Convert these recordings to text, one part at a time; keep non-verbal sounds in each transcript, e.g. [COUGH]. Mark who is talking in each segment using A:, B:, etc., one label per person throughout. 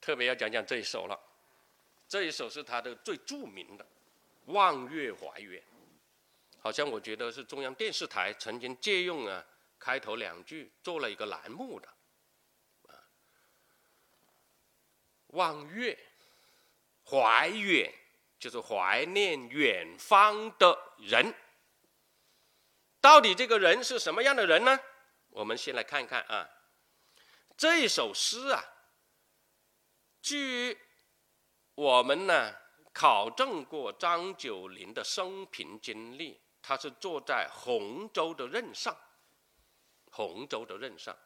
A: 特别要讲讲这一首了。这一首是他的最著名的《望月怀远》，好像我觉得是中央电视台曾经借用啊开头两句做了一个栏目的。啊，望月怀远就是怀念远方的人。到底这个人是什么样的人呢？我们先来看看啊，这首诗啊，据我们呢考证过张九龄的生平经历，他是坐在洪州的任上，洪州的任上。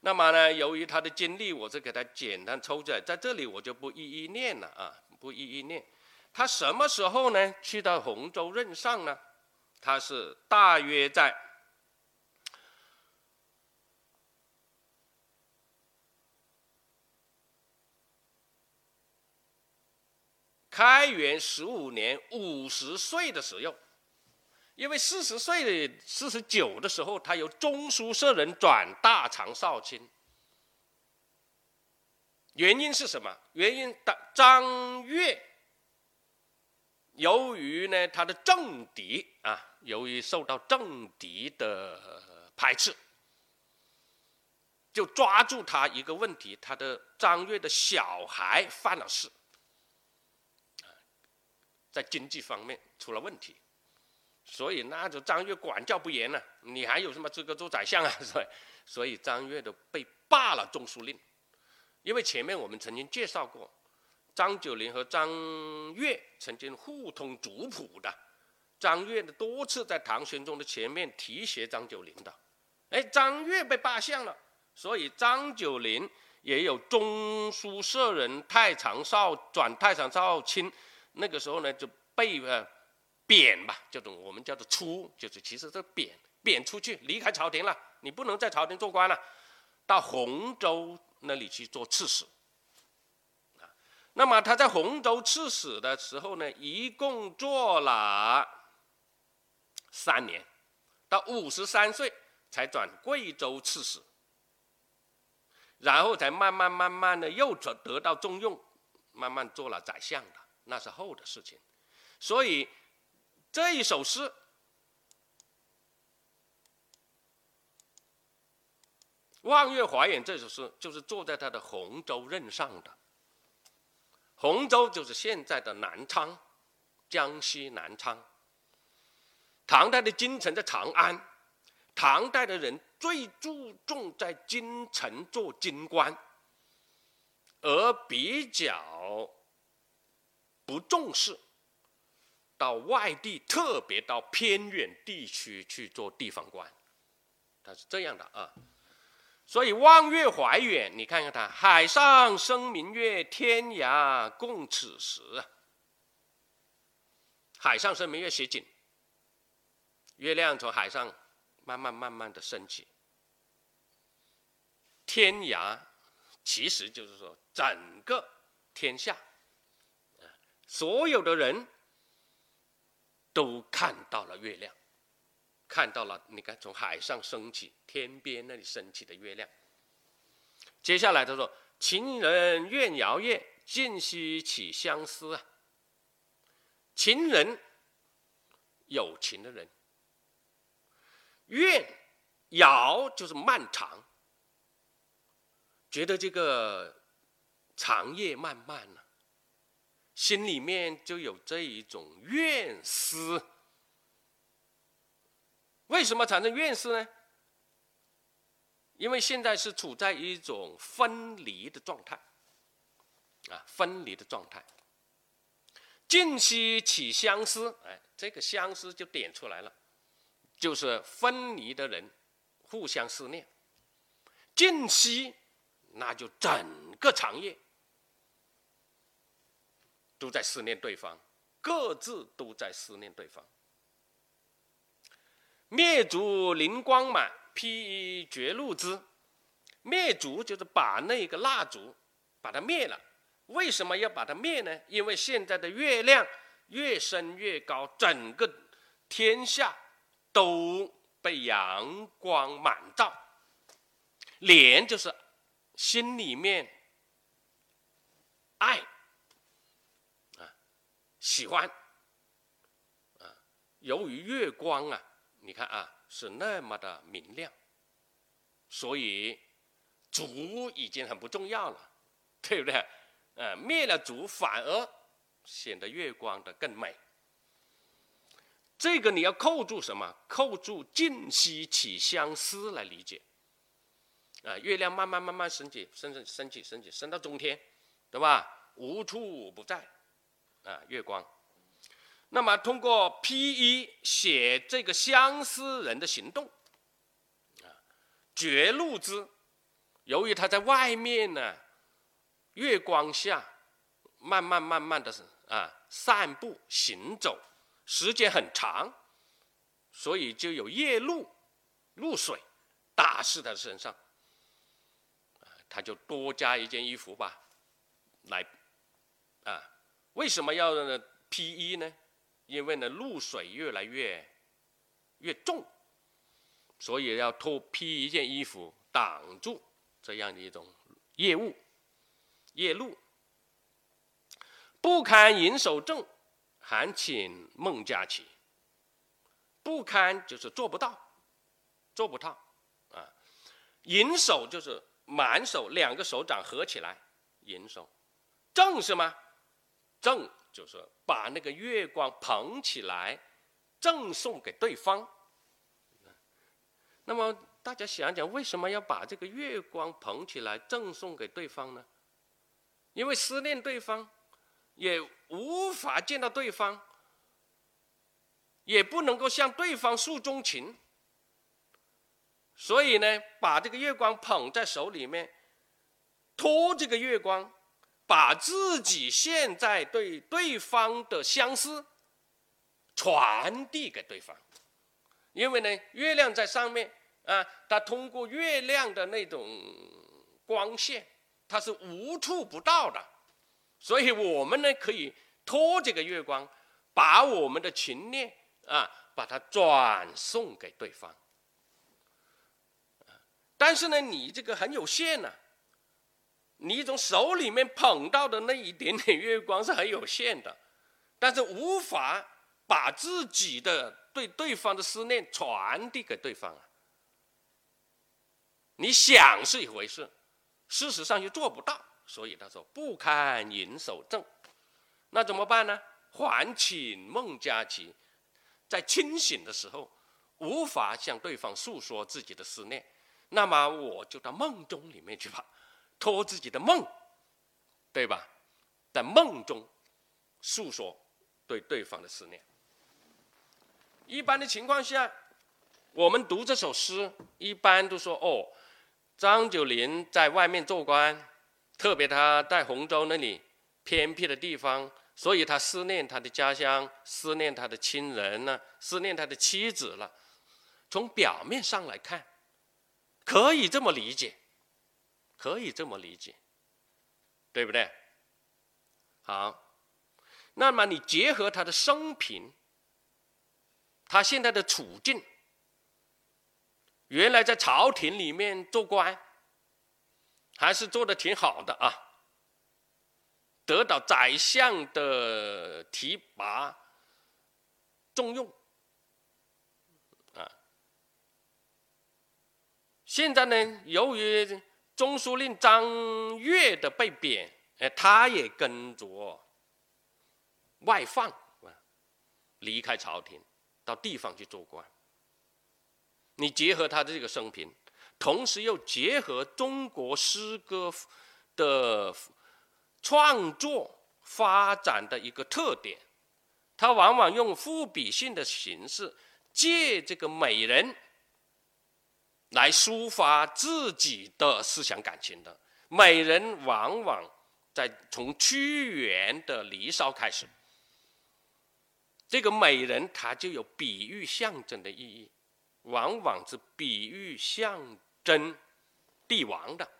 A: 那么呢，由于他的经历，我是给他简单抽出来，在这里我就不一一念了啊，不一一念。他什么时候呢去到洪州任上呢？他是大约在开元十五年五十岁的时候，因为四十岁的四十九的时候，他由中书舍人转大长少卿。原因是什么？原因的张悦。由于呢，他的政敌啊，由于受到政敌的排斥，就抓住他一个问题：他的张悦的小孩犯了事，在经济方面出了问题，所以那就张悦管教不严了，你还有什么资格做宰相啊？[LAUGHS] 所以，所以张悦都被罢了中书令，因为前面我们曾经介绍过。张九龄和张悦曾经互通族谱的，张悦的多次在唐玄宗的前面提携张九龄的，哎，张悦被罢相了，所以张九龄也有中书舍人太常少转太常少卿，那个时候呢就被呃贬吧，叫做我们叫做出，就是其实是贬贬出去，离开朝廷了，你不能在朝廷做官了，到洪州那里去做刺史。那么他在洪州刺史的时候呢，一共做了三年，到五十三岁才转贵州刺史，然后才慢慢慢慢的又得得到重用，慢慢做了宰相的，那是后的事情。所以这一首诗《望月怀远》这首诗就是坐在他的洪州任上的。洪州就是现在的南昌，江西南昌。唐代的京城在长安，唐代的人最注重在京城做京官，而比较不重视到外地，特别到偏远地区去做地方官，他是这样的啊。所以望月怀远，你看看他，海上生明月，天涯共此时。海上生明月写景，月亮从海上慢慢慢慢的升起。天涯，其实就是说整个天下，所有的人都看到了月亮。看到了，你看从海上升起，天边那里升起的月亮。接下来他说：“情人怨遥夜，竟夕起相思啊。”情人，有情的人。怨，遥就是漫长，觉得这个长夜漫漫呢，心里面就有这一种怨思。为什么产生怨思呢？因为现在是处在一种分离的状态，啊，分离的状态。近期起相思，哎，这个相思就点出来了，就是分离的人互相思念。近期，那就整个长夜都在思念对方，各自都在思念对方。灭烛灵光满，披绝路之。灭烛就是把那个蜡烛把它灭了。为什么要把它灭呢？因为现在的月亮越升越高，整个天下都被阳光满照。脸就是心里面爱，喜欢，啊，由于月光啊，你看啊，是那么的明亮，所以烛已经很不重要了，对不对？呃，灭了烛，反而显得月光的更美。这个你要扣住什么？扣住静息起相思来理解。啊，月亮慢慢慢慢升起，升升升起升起，升到中天，对吧？无处不在，啊，月光。那么通过 P 一写这个相思人的行动，啊，绝露之。由于他在外面呢，月光下，慢慢慢慢的啊散步行走。时间很长，所以就有夜露、露水打湿他身上，他就多加一件衣服吧，来，为什么要呢披衣呢？因为呢，露水越来越越重，所以要脱披一件衣服挡住这样的一种夜雾、夜露，不堪盈手正。还请孟佳琪，不堪就是做不到，做不到啊！银手就是满手，两个手掌合起来，银手。正是吗？赠就是把那个月光捧起来，赠送给对方。那么大家想想，为什么要把这个月光捧起来赠送给对方呢？因为思念对方。也无法见到对方，也不能够向对方诉衷情，所以呢，把这个月光捧在手里面，托这个月光，把自己现在对对方的相思传递给对方，因为呢，月亮在上面啊，它通过月亮的那种光线，它是无处不到的。所以我们呢，可以托这个月光，把我们的情念啊，把它转送给对方。但是呢，你这个很有限呐，你从手里面捧到的那一点点月光是很有限的，但是无法把自己的对对方的思念传递给对方啊。你想是一回事，事实上又做不到。所以他说不堪盈手正，那怎么办呢？还请孟佳琪，在清醒的时候无法向对方诉说自己的思念，那么我就到梦中里面去吧，托自己的梦，对吧？在梦中诉说对对方的思念。一般的情况下，我们读这首诗，一般都说哦，张九龄在外面做官。特别他在洪州那里偏僻的地方，所以他思念他的家乡，思念他的亲人呢，思念他的妻子了。从表面上来看，可以这么理解，可以这么理解，对不对？好，那么你结合他的生平，他现在的处境，原来在朝廷里面做官。还是做的挺好的啊，得到宰相的提拔重用啊。现在呢，由于中书令张悦的被贬，哎，他也跟着外放啊，离开朝廷，到地方去做官。你结合他的这个生平。同时又结合中国诗歌的创作发展的一个特点，他往往用赋比性的形式，借这个美人来抒发自己的思想感情的。美人往往在从屈原的《离骚》开始，这个美人她就有比喻象征的意义，往往是比喻象。征帝王的，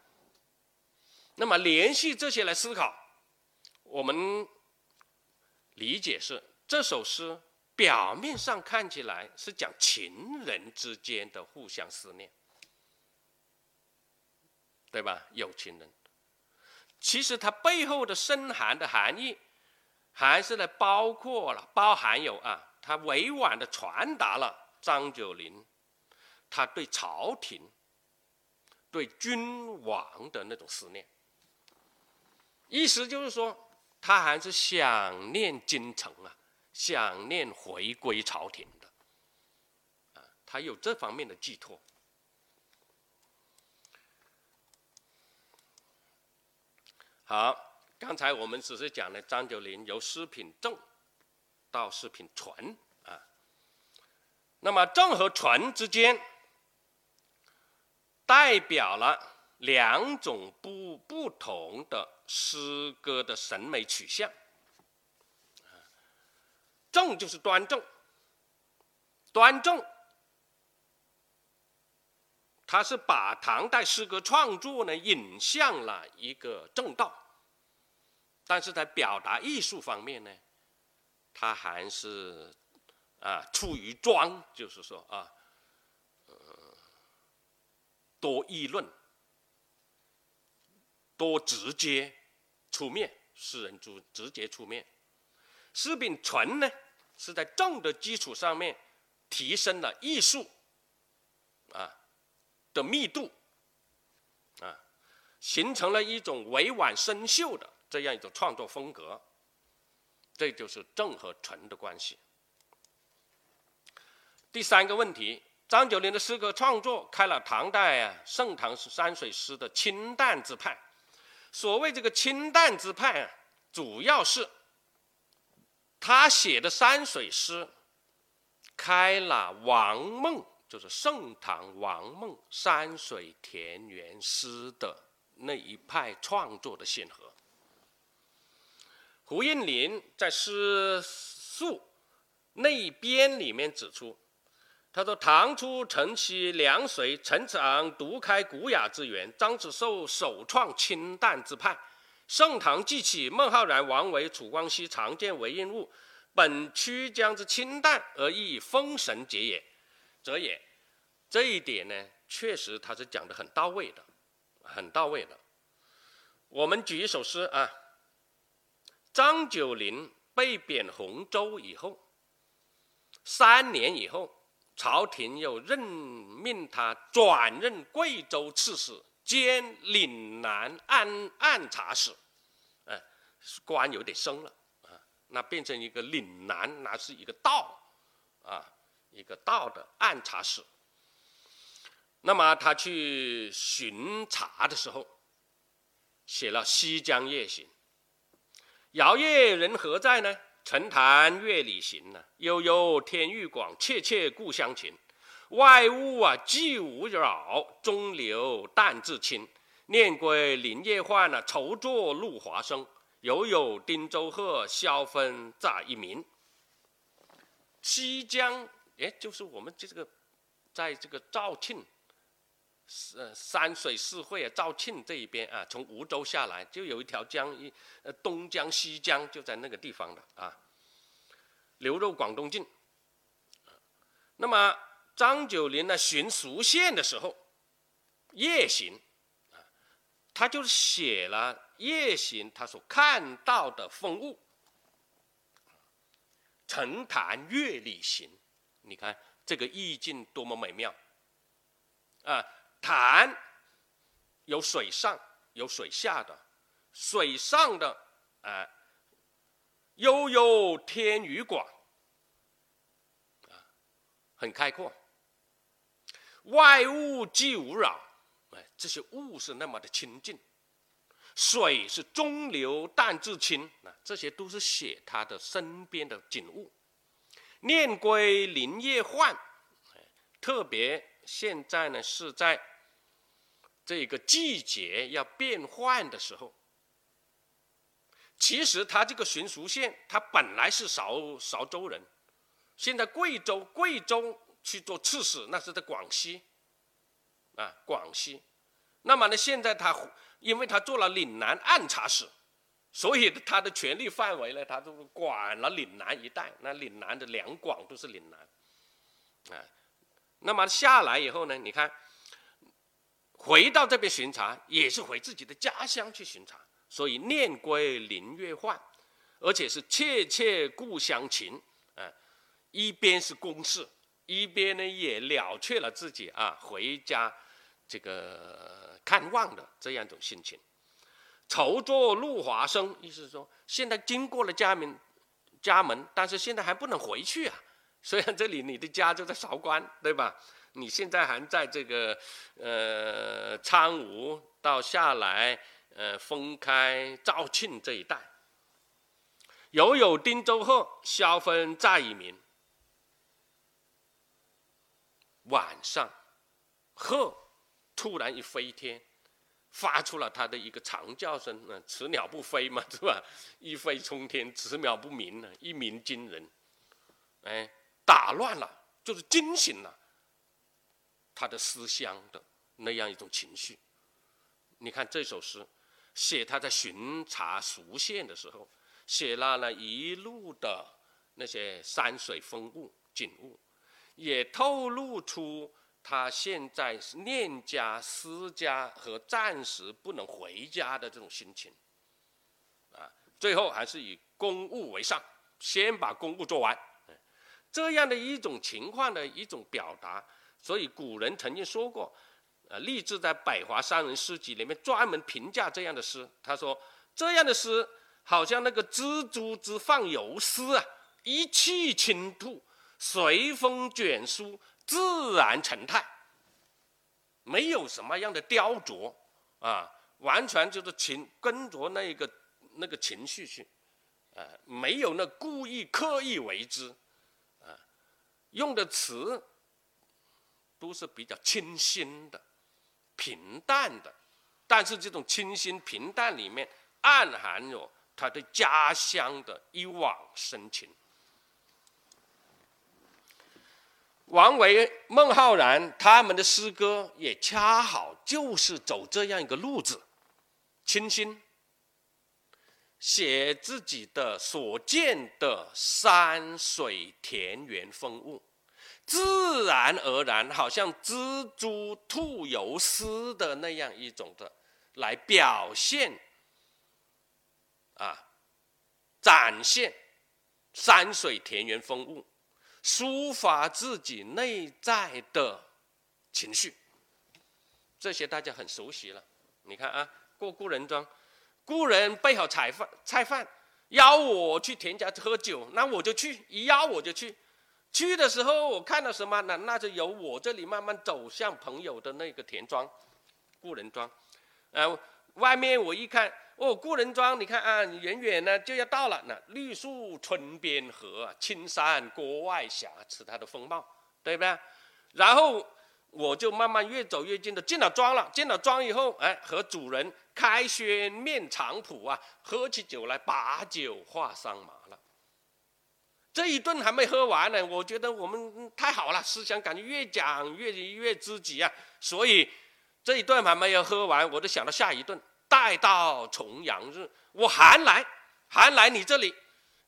A: 那么联系这些来思考，我们理解是这首诗表面上看起来是讲情人之间的互相思念，对吧？有情人，其实它背后的深含的含义，还是呢包括了包含有啊，他委婉的传达了张九龄他对朝廷、对君王的那种思念。意思就是说，他还是想念京城啊，想念回归朝廷的，啊，他有这方面的寄托。好，刚才我们只是讲了张九龄由诗品正到诗品纯啊，那么正和纯之间代表了两种不不同的。诗歌的审美取向，正就是端正，端正，他是把唐代诗歌创作呢引向了一个正道，但是在表达艺术方面呢，他还是啊出于装，就是说啊，多议论，多直接。出面，诗人主直接出面。诗品纯呢，是在正的基础上面提升了艺术啊的密度啊，形成了一种委婉生秀的这样一种创作风格。这就是正和纯的关系。第三个问题，张九龄的诗歌创作开了唐代啊盛唐山水诗的清淡之派。所谓这个清淡之派啊，主要是他写的山水诗，开了王孟，就是盛唐王孟山水田园诗的那一派创作的先河。胡应麟在《诗述内编》里面指出。他说：“唐初陈其凉水，陈子昂独开古雅之源，张子寿首创清淡之派。盛唐既起，孟浩然、王维、楚光熙常见为应物，本曲江之清淡而亦风神节也，则也。这一点呢，确实他是讲的很到位的，很到位的。我们举一首诗啊，张九龄被贬洪州以后，三年以后。”朝廷又任命他转任贵州刺史兼岭南按按察使，哎，官有点升了啊，那变成一个岭南，那是一个道啊，一个道的按察使。那么他去巡查的时候，写了《西江夜行》，摇曳人何在呢？沉潭月里行呢，悠悠天欲广，切切故乡情。外物啊，既无扰，中流淡自清。念归林叶换啊，愁作露华生。犹有汀州鹤，萧风乍一鸣。西江，哎，就是我们这个，在这个肇庆，呃，山水四会啊，肇庆这一边啊，从梧州下来，就有一条江，一呃东江、西江就在那个地方的啊，流入广东境。那么张九龄呢，巡蜀县的时候，夜行啊，他就写了夜行他所看到的风物。沉潭月里行，你看这个意境多么美妙啊！潭有水上有水下的，水上的啊，悠悠天宇广，啊，很开阔。外物既无扰，哎，这些物是那么的清净，水是中流淡自清，啊，这些都是写他的身边的景物。念归林叶换，特别现在呢是在。这个季节要变换的时候，其实他这个巡蜀县，他本来是韶韶州人，现在贵州贵州去做刺史，那是在广西，啊广西，那么呢，现在他因为他做了岭南按察使，所以他的权力范围呢，他都管了岭南一带，那岭南的两广都是岭南，啊，那么下来以后呢，你看。回到这边巡查，也是回自己的家乡去巡查，所以念归林月换，而且是切切故乡情，啊，一边是公事，一边呢也了却了自己啊回家这个看望的这样一种心情。愁作入华生，意思是说，现在经过了家门，家门，但是现在还不能回去啊。虽然这里你的家就在韶关，对吧？你现在还在这个呃苍梧到下来呃封开肇庆这一带。犹有汀州鹤，萧分在以鸣。晚上，鹤突然一飞天。发出了它的一个长叫声，嗯，此鸟不飞嘛，是吧？一飞冲天，此鸟不鸣呢，一鸣惊人，哎，打乱了，就是惊醒了他的思乡的那样一种情绪。你看这首诗，写他在巡查熟县的时候，写了那一路的那些山水风物景物，也透露出。他现在念家、思家和暂时不能回家的这种心情，啊，最后还是以公务为上，先把公务做完，这样的一种情况的一种表达。所以古人曾经说过，呃，立志在《百华山人诗集》里面专门评价这样的诗，他说这样的诗好像那个蜘蛛之放游丝啊，一气倾吐，随风卷舒。自然成态，没有什么样的雕琢啊，完全就是情跟着那个那个情绪去，啊，没有那故意刻意为之，啊，用的词都是比较清新的、平淡的，但是这种清新平淡里面暗含有他对家乡的一往深情。王维、孟浩然他们的诗歌也恰好就是走这样一个路子，清新，写自己的所见的山水田园风物，自然而然，好像蜘蛛吐油丝的那样一种的来表现，啊，展现山水田园风物。抒发自己内在的情绪，这些大家很熟悉了。你看啊，过故人庄，故人备好菜饭，菜饭邀我去田家喝酒，那我就去，一邀我就去。去的时候我看到什么？那那就由我这里慢慢走向朋友的那个田庄，故人庄。呃，外面我一看。哦，故人庄，你看啊，远远呢就要到了。那绿树村边合，青山郭外斜，是它的风貌，对不对？然后我就慢慢越走越近的进了庄了。进了庄以后，哎，和主人开轩面场圃啊，喝起酒来把酒话桑麻了。这一顿还没喝完呢，我觉得我们太好了，思想感觉越讲越越知己啊。所以这一顿还没有喝完，我就想到下一顿。待到重阳日，我还来，还来你这里，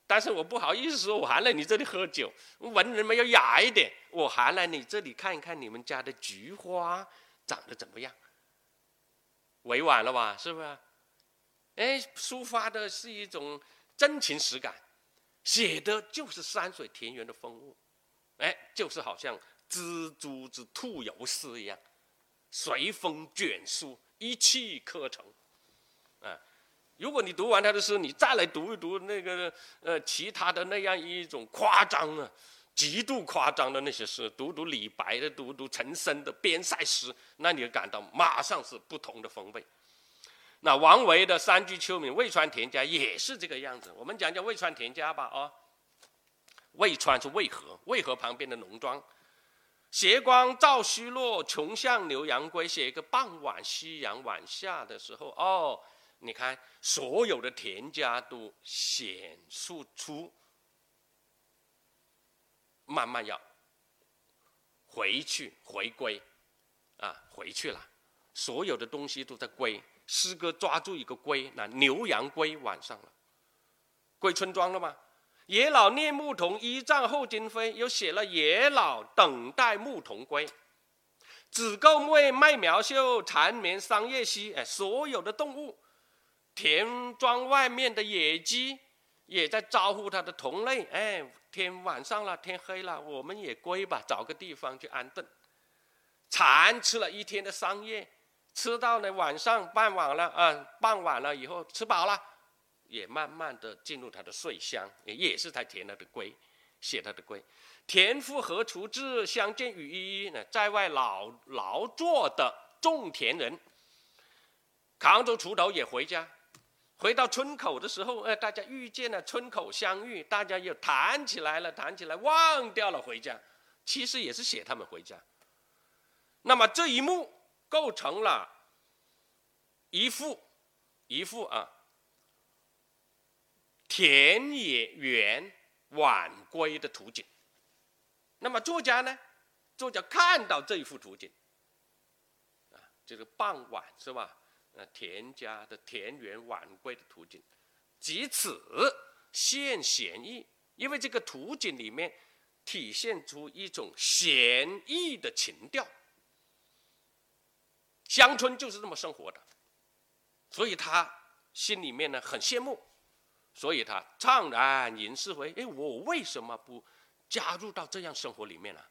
A: 但是我不好意思说，我还来你这里喝酒。文人们要雅一点，我还来你这里看一看你们家的菊花长得怎么样。委婉了吧，是不是？哎，抒发的是一种真情实感，写的就是山水田园的风物，哎，就是好像蜘蛛之吐游丝一样，随风卷舒，一气呵成。啊，如果你读完他的诗，你再来读一读那个呃其他的那样一种夸张啊，极度夸张的那些诗，读读李白的，读读陈升的边塞诗，那你就感到马上是不同的风味。那王维的《山居秋暝》《渭川田家》也是这个样子。我们讲讲《渭川田家》吧，啊，渭川是渭河，渭河旁边的农庄。斜光照虚落，穷巷牛羊归。写一个傍晚，夕阳晚下的时候，哦。你看，所有的田家都显示出慢慢要回去回归，啊，回去了，所有的东西都在归。诗歌抓住一个归，那牛羊归晚上了，归村庄了吗？野老念牧童，一丈后金飞。又写了野老等待牧童归，子构为麦苗秀，缠绵桑叶稀。哎，所有的动物。田庄外面的野鸡也在招呼它的同类。哎，天晚上了，天黑了，我们也归吧，找个地方去安顿。蚕吃了一天的桑叶，吃到了晚上傍晚了啊，傍晚了以后吃饱了，也慢慢的进入他的睡乡，也是在填他的归，写他的归。田夫何处至？相见与一呢？在外劳劳作的种田人，扛着锄头也回家。回到村口的时候，哎，大家遇见了，村口相遇，大家又谈起来了，谈起来忘掉了回家。其实也是写他们回家。那么这一幕构成了一幅一幅啊，田野园晚归的图景。那么作家呢？作家看到这一幅图景，啊，这个傍晚是吧？呃，田家的田园晚归的图景，即此现闲意，因为这个图景里面体现出一种闲逸的情调。乡村就是这么生活的，所以他心里面呢很羡慕，所以他怅然吟诗回：哎，我为什么不？加入到这样生活里面呢，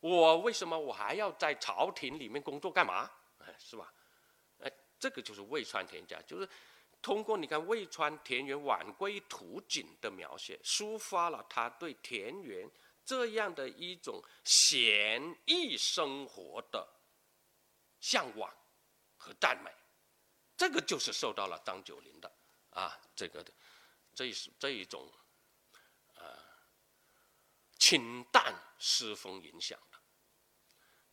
A: 我为什么我还要在朝廷里面工作干嘛？哎，是吧？哎，这个就是渭川田家，就是通过你看渭川田园晚归图景的描写，抒发了他对田园这样的一种闲逸生活的向往和赞美。这个就是受到了张九龄的啊，这个的这这一种啊。清淡诗风影响的。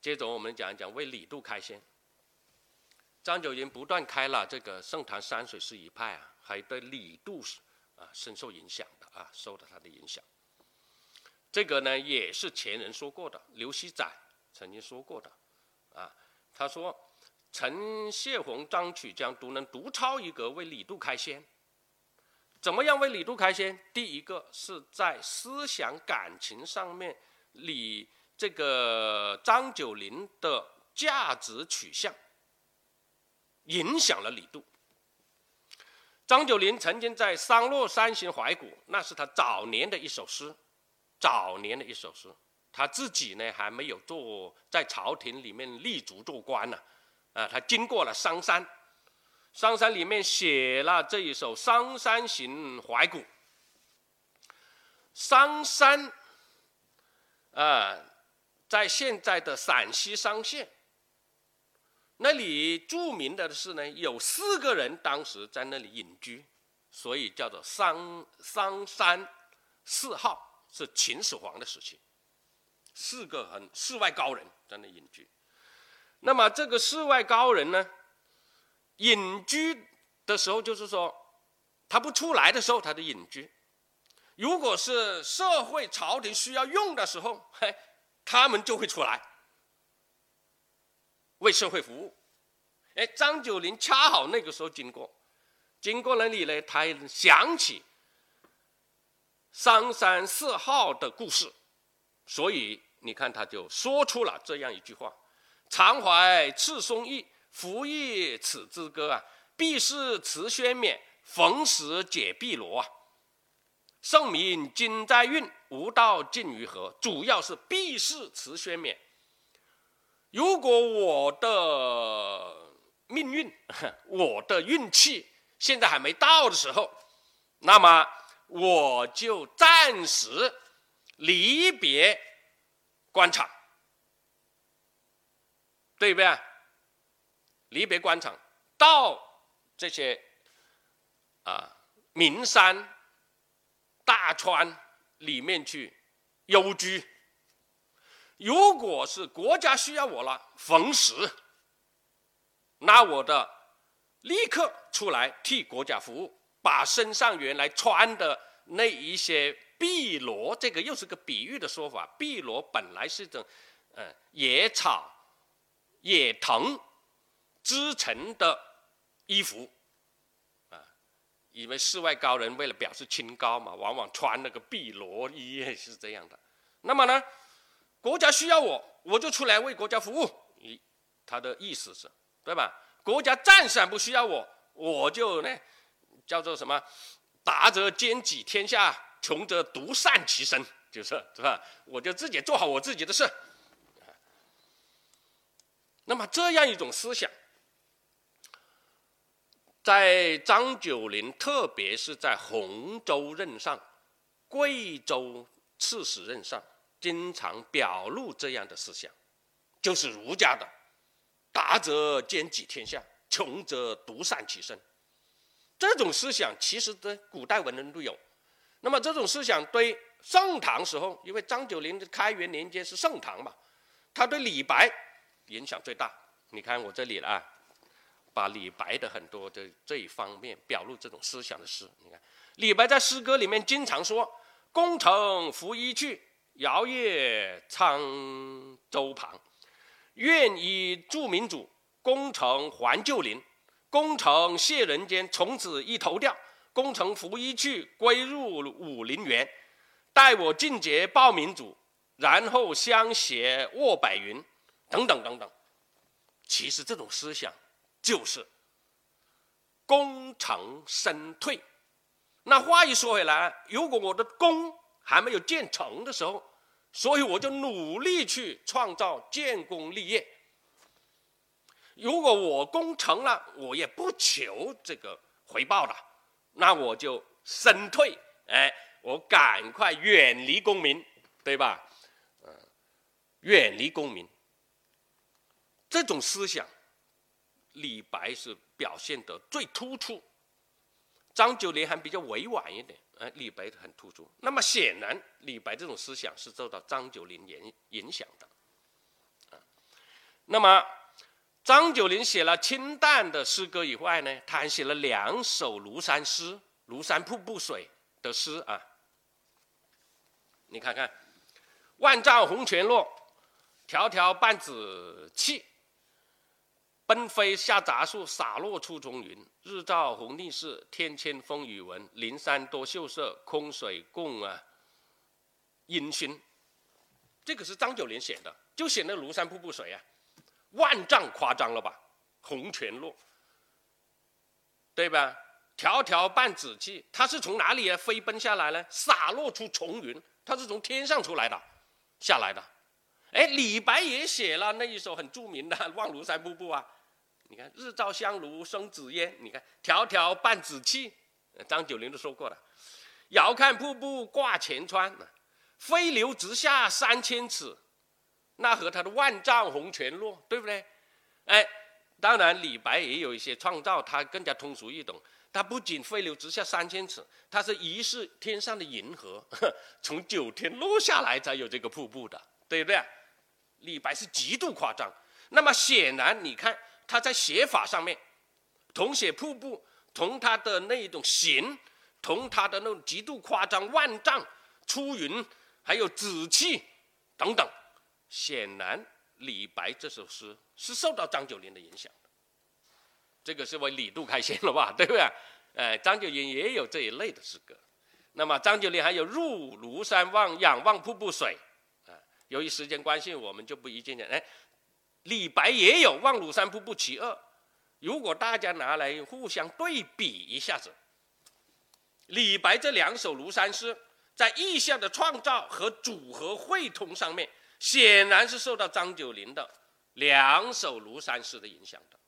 A: 接着我们讲一讲为李杜开先。张九龄不断开了这个盛唐山水诗一派啊，还对李杜啊深受影响的啊，受到他的影响。这个呢也是前人说过的，刘熙载曾经说过的，他说：“陈谢宏、张曲江独能独超一格为李杜开先。”怎么样为李杜开先？第一个是在思想感情上面，李这个张九龄的价值取向影响了李杜。张九龄曾经在《商洛山行怀古》，那是他早年的一首诗，早年的一首诗。他自己呢还没有做在朝廷里面立足做官呢，啊，他经过了商山。商山里面写了这一首《商山行怀古》。商山，啊，在现在的陕西商县。那里著名的是呢，有四个人当时在那里隐居，所以叫做商商山四号，是秦始皇的时期，四个很世外高人在那隐居。那么这个世外高人呢？隐居的时候，就是说，他不出来的时候，他的隐居；如果是社会朝廷需要用的时候，嘿，他们就会出来为社会服务。哎，张九龄恰好那个时候经过，经过那里呢，他想起商山四号的故事，所以你看，他就说出了这样一句话：“常怀赤松意。”夫亦此之歌啊，必是辞宣冕，逢时解碧罗啊。圣明今在运，吾道尽于何？主要是必是辞宣冕。如果我的命运，我的运气现在还没到的时候，那么我就暂时离别官场，对不对？离别官场，到这些啊名山大川里面去幽居。如果是国家需要我了，逢时，那我的立刻出来替国家服务，把身上原来穿的那一些碧罗，这个又是个比喻的说法。碧罗本来是种呃野草、野藤。织成的衣服，啊，因为世外高人为了表示清高嘛，往往穿那个碧罗衣也是这样的。那么呢，国家需要我，我就出来为国家服务。咦，他的意思是，对吧？国家暂时不需要我，我就呢叫做什么，达则兼济天下，穷则独善其身，就是是吧？我就自己做好我自己的事。那么这样一种思想，在张九龄，特别是在洪州任上、贵州刺史任上，经常表露这样的思想，就是儒家的“达则兼济天下，穷则独善其身”。这种思想其实在古代文人都有。那么这种思想对盛唐时候，因为张九龄的开元年间是盛唐嘛，他对李白影响最大。你看我这里了啊。把李白的很多的这一方面表露这种思想的诗，你看，李白在诗歌里面经常说：“功成拂衣去，摇曳沧州旁。愿以助民主，功成还旧林。功成谢人间，从此一头掉。功成拂衣去，归入武陵源。待我尽节报民主，然后相携卧白云。”等等等等。其实这种思想。就是功成身退。那话一说回来，如果我的功还没有建成的时候，所以我就努力去创造建功立业。如果我功成了，我也不求这个回报的，那我就身退。哎，我赶快远离功名，对吧？嗯，远离功名，这种思想。李白是表现得最突出，张九龄还比较委婉一点，哎，李白很突出。那么显然，李白这种思想是受到张九龄影影响的，啊。那么张九龄写了清淡的诗歌以外呢，他还写了两首庐山诗，《庐山瀑布水》的诗啊。你看看，万丈红泉落，迢迢半子气。奔飞下杂树，洒落出重云。日照红泥似，天堑风雨闻。灵山多秀色，空水共啊阴熏。这个是张九龄写的，就写那庐山瀑布水啊，万丈夸张了吧？红泉落，对吧？迢迢半子气，它是从哪里飞奔下来呢？洒落出重云，它是从天上出来的，下来的。哎，李白也写了那一首很著名的《[LAUGHS] 望庐山瀑布》啊。你看，日照香炉生紫烟。你看，迢迢半子气。张九龄都说过了。遥看瀑布挂前川，飞流直下三千尺。那和他的万丈红泉落，对不对？哎，当然，李白也有一些创造，他更加通俗易懂。他不仅飞流直下三千尺，他是疑是天上的银河，[LAUGHS] 从九天落下来才有这个瀑布的，对不对？李白是极度夸张。那么显然，你看。他在写法上面，同写瀑布，同他的那一种形，同他的那种极度夸张万丈出云，还有紫气等等，显然李白这首诗是受到张九龄的影响的。这个是为李杜开先了吧？对不对？哎，张九龄也有这一类的诗歌。那么张九龄还有入庐山望仰望瀑布水，啊，由于时间关系，我们就不一件件哎。李白也有《望庐山瀑布其二》，如果大家拿来互相对比一下子，李白这两首庐山诗在意象的创造和组合汇通上面，显然是受到张九龄的两首庐山诗的影响的。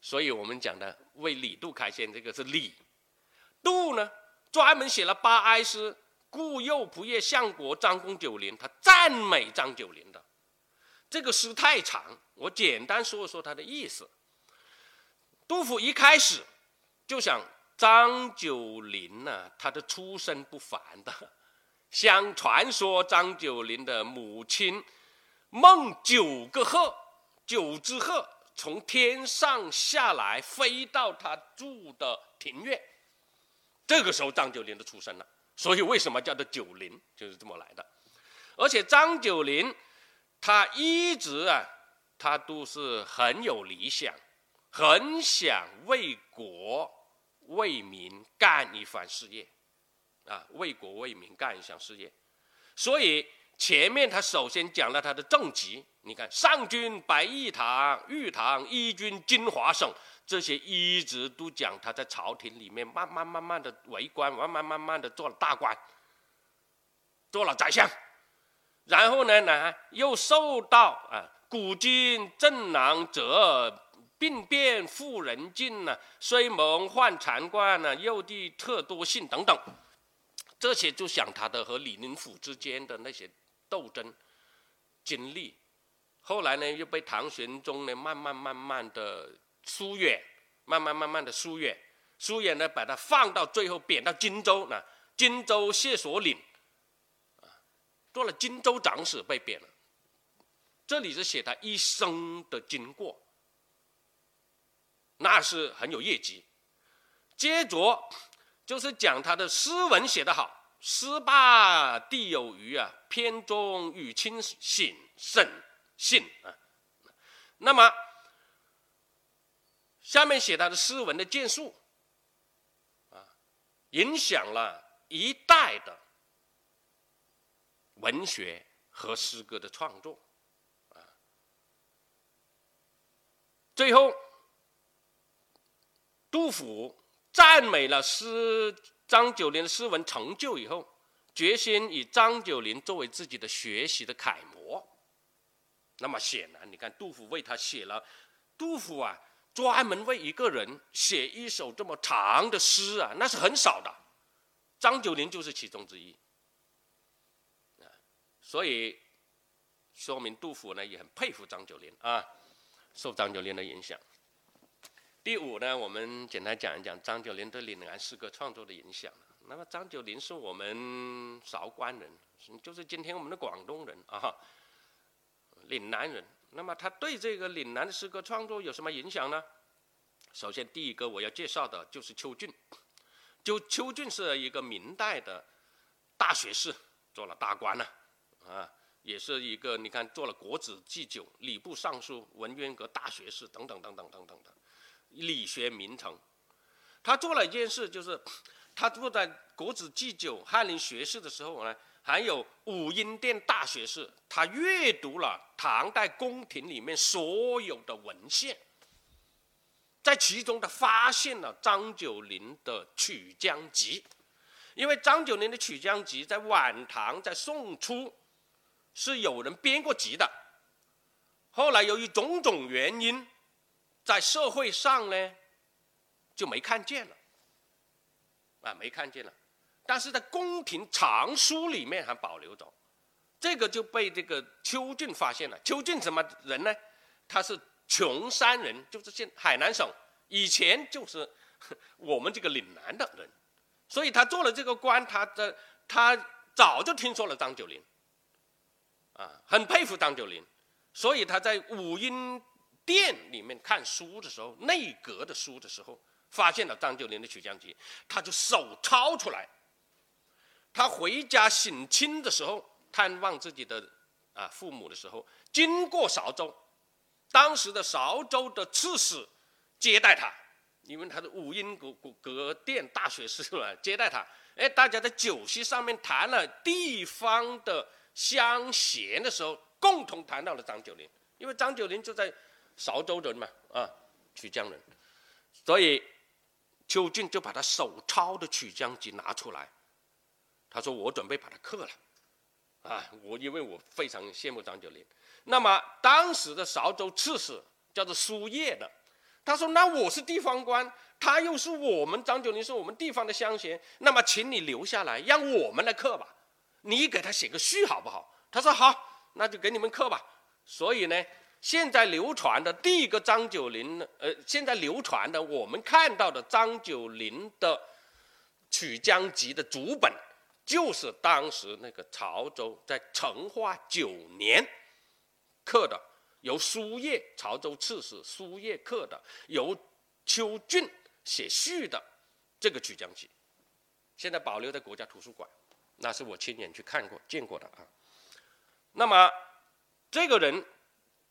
A: 所以我们讲的为李杜开先，这个是李杜呢，专门写了八哀诗，顾右仆射相国张公九龄，他赞美张九龄的。这个诗太长，我简单说说他的意思。杜甫一开始就想张九龄呢，他的出身不凡的。相传说张九龄的母亲梦九个鹤，九只鹤从天上下来，飞到他住的庭院。这个时候张九龄就出生了，所以为什么叫做九龄，就是这么来的。而且张九龄。他一直啊，他都是很有理想，很想为国为民干一番事业，啊，为国为民干一项事业。所以前面他首先讲了他的政绩，你看上军白玉堂、玉堂一军金华省，这些一直都讲他在朝廷里面慢慢慢慢的为官，慢慢慢慢的做了大官，做了宰相，然后呢呢又受到啊古今正囊者。病变妇人尽呢，虽蒙患禅冠呢，又地特多信等等，这些就想他的和李林甫之间的那些斗争经历。后来呢，又被唐玄宗呢慢慢慢慢的疏远，慢慢慢慢的疏远，疏远呢把他放到最后贬到荆州那，荆州谢所领，啊，做了荆州长史被贬了。这里是写他一生的经过。那是很有业绩。接着就是讲他的诗文写得好，“诗罢地有余啊，篇中语清醒审信啊。那么下面写他的诗文的建树啊，影响了一代的文学和诗歌的创作啊。最后。杜甫赞美了诗张九龄的诗文成就以后，决心以张九龄作为自己的学习的楷模。那么显然，你看杜甫为他写了，杜甫啊，专门为一个人写一首这么长的诗啊，那是很少的。张九龄就是其中之一。啊，所以说明杜甫呢也很佩服张九龄啊，受张九龄的影响。第五呢，我们简单讲一讲张九龄对岭南诗歌创作的影响。那么张九龄是我们韶关人，就是今天我们的广东人啊，岭南人。那么他对这个岭南的诗歌创作有什么影响呢？首先，第一个我要介绍的就是邱俊。就邱俊是一个明代的大学士，做了大官了，啊，也是一个你看做了国子祭酒、礼部尚书、文渊阁大学士等等等等等等的。理学名臣，他做了一件事，就是他坐在国子祭酒翰林学士的时候呢，还有武英殿大学士，他阅读了唐代宫廷里面所有的文献，在其中他发现了张九龄的《曲江集》，因为张九龄的《曲江集》在晚唐在宋初是有人编过集的，后来由于种种原因。在社会上呢，就没看见了，啊，没看见了，但是在宫廷藏书里面还保留着，这个就被这个邱俊发现了。邱俊什么人呢？他是琼山人，就是现海南省，以前就是 [LAUGHS] 我们这个岭南的人，所以他做了这个官，他的他早就听说了张九龄，啊，很佩服张九龄，所以他在武英。店里面看书的时候，内阁的书的时候，发现了张九龄的《曲江集》，他就手抄出来。他回家省亲的时候，探望自己的啊父母的时候，经过韶州，当时的韶州的刺史接待他，因为他的五音阁阁殿大学士嘛，接待他。哎，大家在酒席上面谈了地方的乡贤的时候，共同谈到了张九龄，因为张九龄就在。韶州人嘛，啊，曲江人，所以邱俊就把他手抄的《曲江集》拿出来，他说：“我准备把它刻了。”啊，我因为我非常羡慕张九龄。那么当时的韶州刺史叫做苏叶的，他说：“那我是地方官，他又是我们张九龄是我们地方的乡贤，那么请你留下来，让我们来刻吧。你给他写个序好不好？”他说：“好，那就给你们刻吧。”所以呢。现在流传的第一个张九龄，呃，现在流传的我们看到的张九龄的《曲江集》的主本，就是当时那个潮州在成化九年刻的，由苏叶潮州刺史苏叶刻的，由邱俊写序的这个《曲江集》，现在保留在国家图书馆，那是我亲眼去看过、见过的啊。那么这个人。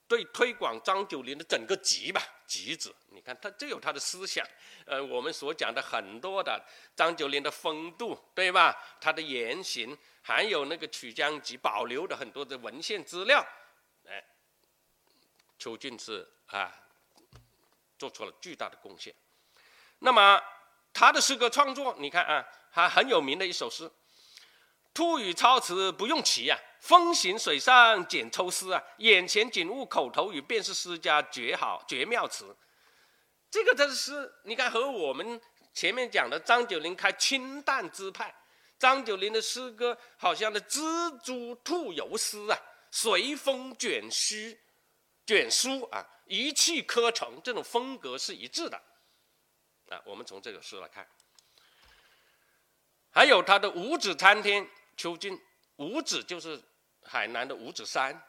A: 对推广张九龄的整个集吧，集子。你看他这有他的思想，呃，我们所讲的很多的张九龄的风度，对吧？他的言行，还有那个曲江集保留的很多的文献资料，哎，邱俊是啊，做出了巨大的贡献。那么他的诗歌创作，你看啊，还很有名的一首诗。突语超词不用齐啊，风行水上简抽丝啊，眼前景物口头语便是诗家绝好绝妙词。这个真是你看和我们前面讲的张九龄开清淡之派，张九龄的诗歌好像的蜘蛛吐油丝啊，随风卷须卷书啊，一气呵成，这种风格是一致的。啊，我们从这个诗来看，还有他的五指参天。秋瑾，五指就是海南的五指山。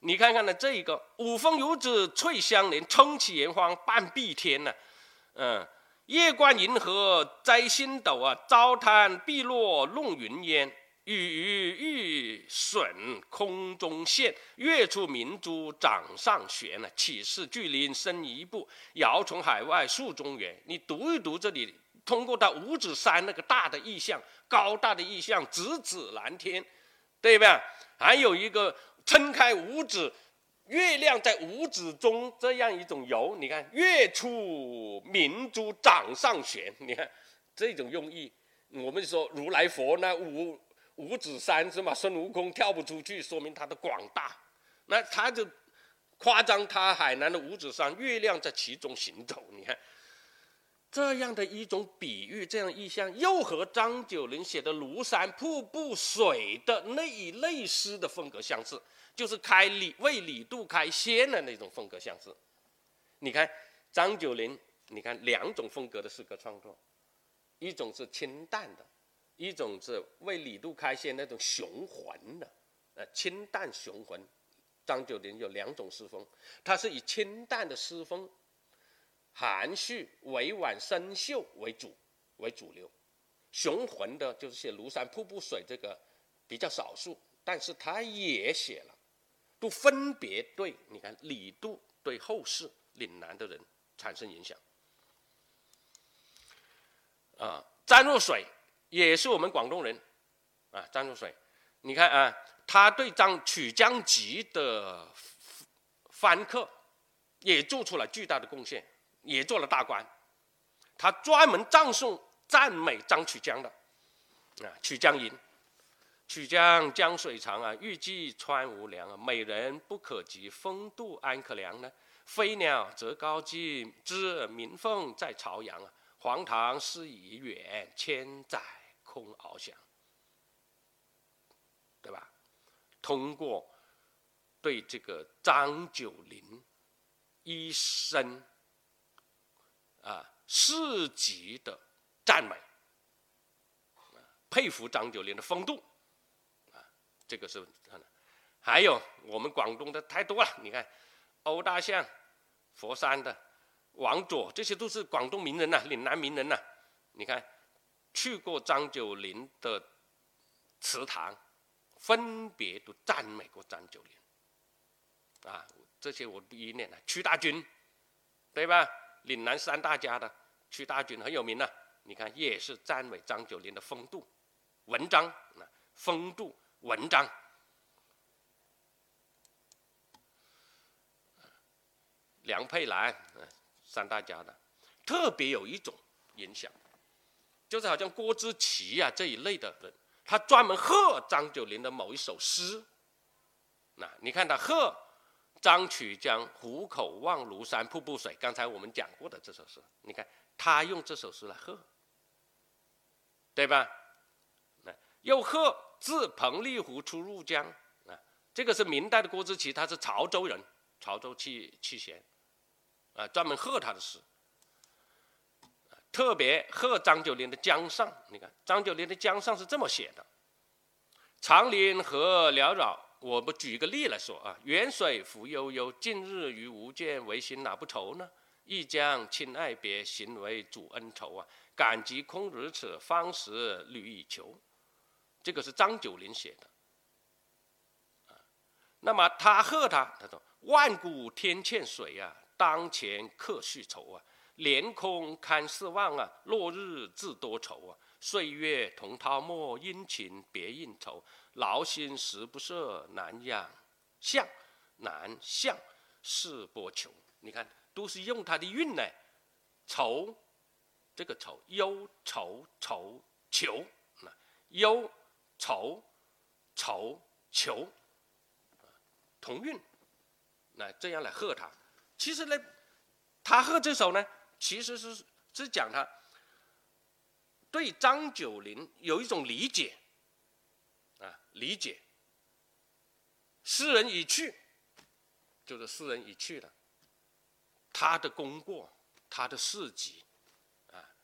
A: 你看看呢，这一个五峰如指翠相连，撑起炎荒半壁天呢。嗯，夜观银河摘星斗啊，朝滩碧落弄云烟。雨欲损空中现，月出明珠掌上悬呢。岂是巨林深一步，遥从海外树中原。你读一读这里。通过它五指山那个大的意象，高大的意象，直指蓝天，对吧？还有一个撑开五指，月亮在五指中这样一种游，你看月出明珠掌上悬，你看这种用意。我们说如来佛那五五指山是吗？孙悟空跳不出去，说明他的广大。那他就夸张他海南的五指山，月亮在其中行走，你看。这样的一种比喻，这样意象，又和张九龄写的《庐山瀑布水》的那一类诗的风格相似，就是开李为李杜开先的那种风格相似。你看张九龄，你看两种风格的诗歌创作，一种是清淡的，一种是为李杜开先那种雄浑的，呃，清淡雄浑。张九龄有两种诗风，他是以清淡的诗风。含蓄、委婉、生秀为主，为主流；雄浑的，就是写庐山瀑布水这个比较少数，但是他也写了，都分别对你看李杜对后世岭南的人产生影响。啊，张若水也是我们广东人，啊，张若水，你看啊，他对张曲江集的翻刻也做出了巨大的贡献。也做了大官，他专门赞颂、赞美张曲江的，啊，曲江吟，曲江江水长啊，欲济川无量啊，美人不可及，风度安可量呢？飞鸟则高寄，知鸣凤在朝阳啊，黄塘诗已远，千载空翱翔，对吧？通过对这个张九龄一生。啊，市级的赞美，啊佩服张九龄的风度，啊，这个是还有我们广东的太多了。你看，欧大象、佛山的王佐，这些都是广东名人呐，岭南名人呐。你看，去过张九龄的祠堂，分别都赞美过张九龄。啊，这些我第一念了，屈大军，对吧？岭南三大家的屈大军很有名呐，你看也是赞美张九龄的风度、文章啊，风度、文章。梁佩兰，三大家的，特别有一种影响，就是好像郭之奇啊这一类的人，他专门贺张九龄的某一首诗。那你看他贺。张曲江虎口望庐山瀑布水，刚才我们讲过的这首诗，你看他用这首诗来贺，对吧？又贺自彭蠡湖出入江啊，这个是明代的郭之奇，他是潮州人，潮州七七贤，啊，专门贺他的诗，特别贺张九龄的江上，你看张九龄的江上是这么写的：长林和缭绕。我们举一个例来说啊，远水浮悠悠，近日与吾见，为心哪不愁呢？一将亲爱别，行为主恩仇啊！感激空如此，方时虑已求。这个是张九龄写的。那么他贺他，他说：“万古天堑水啊，当前客续愁啊，连空堪四望啊，落日自多愁啊。岁月同涛墨，阴晴别应愁。劳心时不舍，难养相，难相似波求。你看，都是用他的韵呢。愁，这个愁，忧愁愁求，那忧愁愁求，同韵。那这样来贺他。其实呢，他贺这首呢，其实是是讲他。对张九龄有一种理解，理解。诗人已去，就是诗人已去了。他的功过，他的事迹，啊，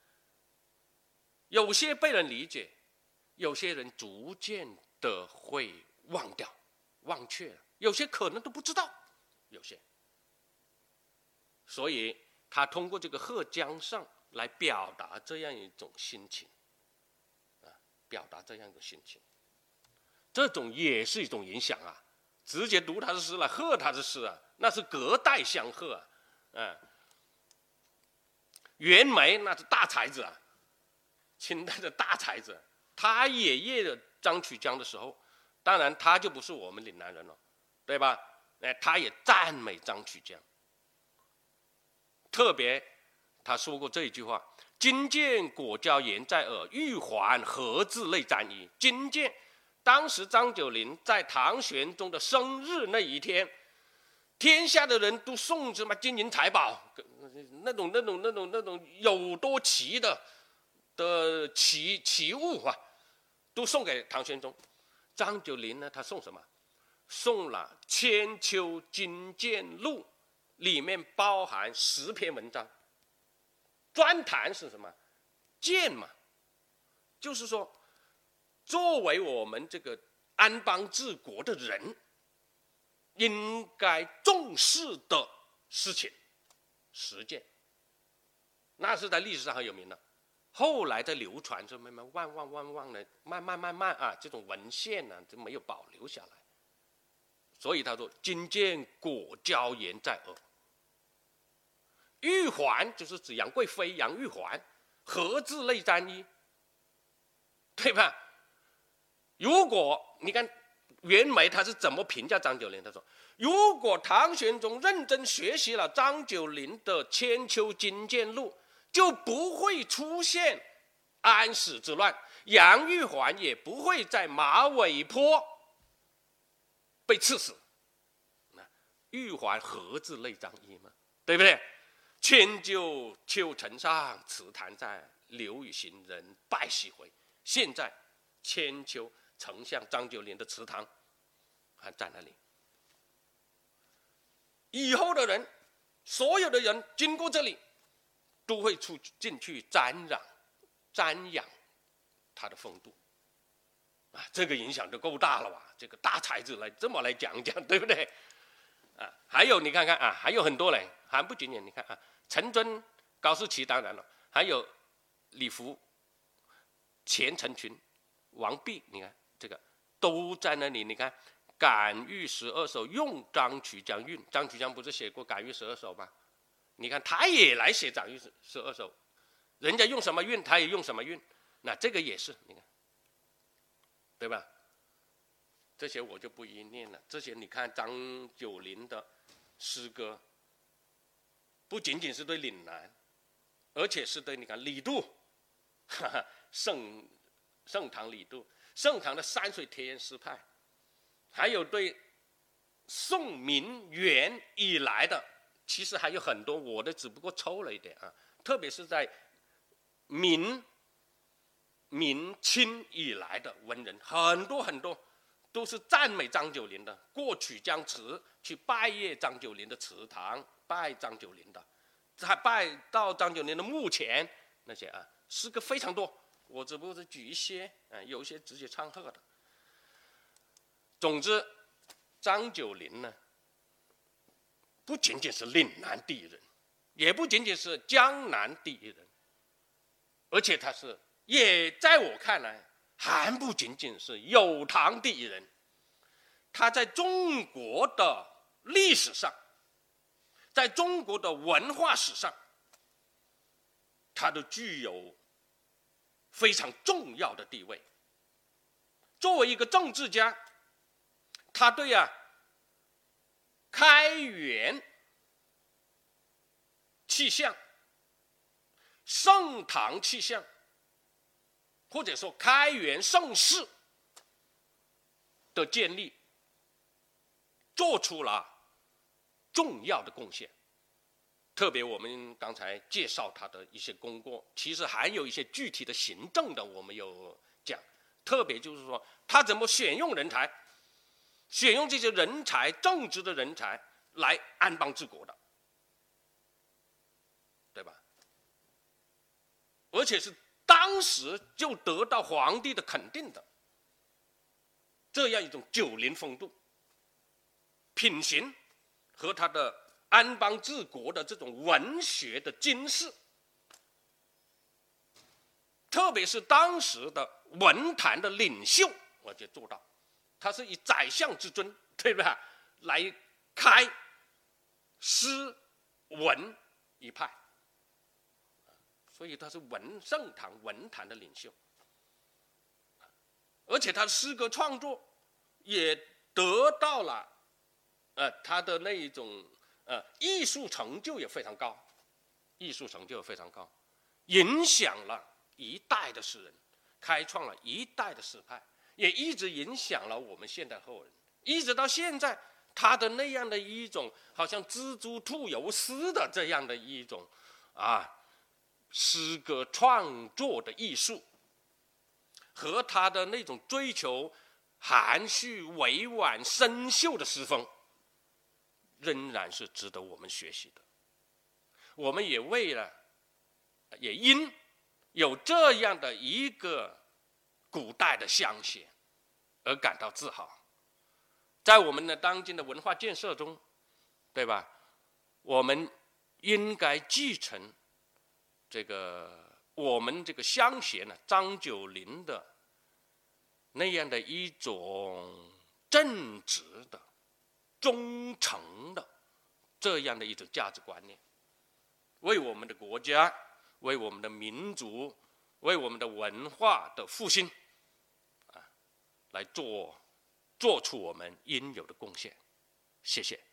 A: 有些被人理解，有些人逐渐的会忘掉、忘却了，有些可能都不知道，有些。所以他通过这个《贺江上》。来表达这样一种心情，啊，表达这样一种心情，这种也是一种影响啊。直接读他的诗来贺他的诗啊，那是隔代相贺啊。嗯，袁枚那是大才子啊，清代的大才子。他爷爷的张曲江的时候，当然他就不是我们岭南人了，对吧？哎，他也赞美张曲江，特别。他说过这一句话：“今见果椒言在耳，玉环何自泪沾衣。”今见，当时张九龄在唐玄宗的生日那一天，天下的人都送什么金银财宝，那种那种那种那种有多奇的的奇奇物啊，都送给唐玄宗。张九龄呢，他送什么？送了《千秋金鉴录》，里面包含十篇文章。专谈是什么？剑嘛，就是说，作为我们这个安邦治国的人，应该重视的事情，实践，那是在历史上很有名的。后来的流传着慢慢万万万万的，慢慢慢慢啊，这种文献呢就没有保留下来。所以他说：“今见果椒言在耳。”玉环就是指杨贵妃杨玉环，何自泪沾衣？对吧？如果你看袁枚他是怎么评价张九龄？他说：“如果唐玄宗认真学习了张九龄的《千秋金鉴录》，就不会出现安史之乱，杨玉环也不会在马嵬坡 [LAUGHS] 被刺死。那玉环何自泪沾衣吗？对不对？”千秋秋城上，祠堂在，留与行人拜喜回。现在，千秋丞相张九龄的祠堂还在那里。以后的人，所有的人经过这里，都会出进去瞻仰、瞻仰他的风度。啊，这个影响就够大了吧？这个大才子来这么来讲讲，[LAUGHS] 对不对？啊，还有你看看啊，还有很多人，还不仅仅你看啊。陈尊、高士奇当然了，还有李福、钱成群、王弼，你看这个都在那里。你看《感遇十二首》用张曲江韵，张曲江不是写过《感遇十二首》吗？你看他也来写《感遇十十二首》，人家用什么韵，他也用什么韵。那这个也是，你看，对吧？这些我就不一一念了。这些你看张九龄的诗歌。不仅仅是对岭南，而且是对你看李杜，哈哈，盛盛唐李杜，盛唐的山水田园诗派，还有对宋明元以来的，其实还有很多，我的只不过抽了一点啊。特别是在明明清以来的文人，很多很多都是赞美张九龄的，过曲江池去拜谒张九龄的祠堂。拜张九龄的，还拜到张九龄的墓前那些啊，诗歌非常多。我只不过是举一些，啊，有一些直接唱和的。总之，张九龄呢，不仅仅是岭南第一人，也不仅仅是江南第一人，而且他是，也在我看来，还不仅仅是有唐第一人。他在中国的历史上。在中国的文化史上，他都具有非常重要的地位。作为一个政治家，他对啊开元气象、盛唐气象，或者说开元盛世的建立，做出了。重要的贡献，特别我们刚才介绍他的一些功过，其实还有一些具体的行政的，我们有讲。特别就是说，他怎么选用人才，选用这些人才、正直的人才来安邦治国的，对吧？而且是当时就得到皇帝的肯定的，这样一种九龄风度、品行。和他的安邦治国的这种文学的精视，特别是当时的文坛的领袖，我就做到，他是以宰相之尊，对吧？[LAUGHS] 来开诗文一派，所以他是文盛唐文坛的领袖，而且他的诗歌创作也得到了。呃，他的那一种呃艺术成就也非常高，艺术成就也非常高，影响了一代的诗人，开创了一代的诗派，也一直影响了我们现代后人，一直到现在，他的那样的一种好像蜘蛛吐油丝的这样的一种啊诗歌创作的艺术，和他的那种追求含蓄委婉生秀的诗风。仍然是值得我们学习的。我们也为了，也因有这样的一个古代的乡贤而感到自豪。在我们的当今的文化建设中，对吧？我们应该继承这个我们这个乡贤呢张九龄的那样的一种正直的。忠诚的这样的一种价值观念，为我们的国家、为我们的民族、为我们的文化的复兴，啊，来做做出我们应有的贡献。谢谢。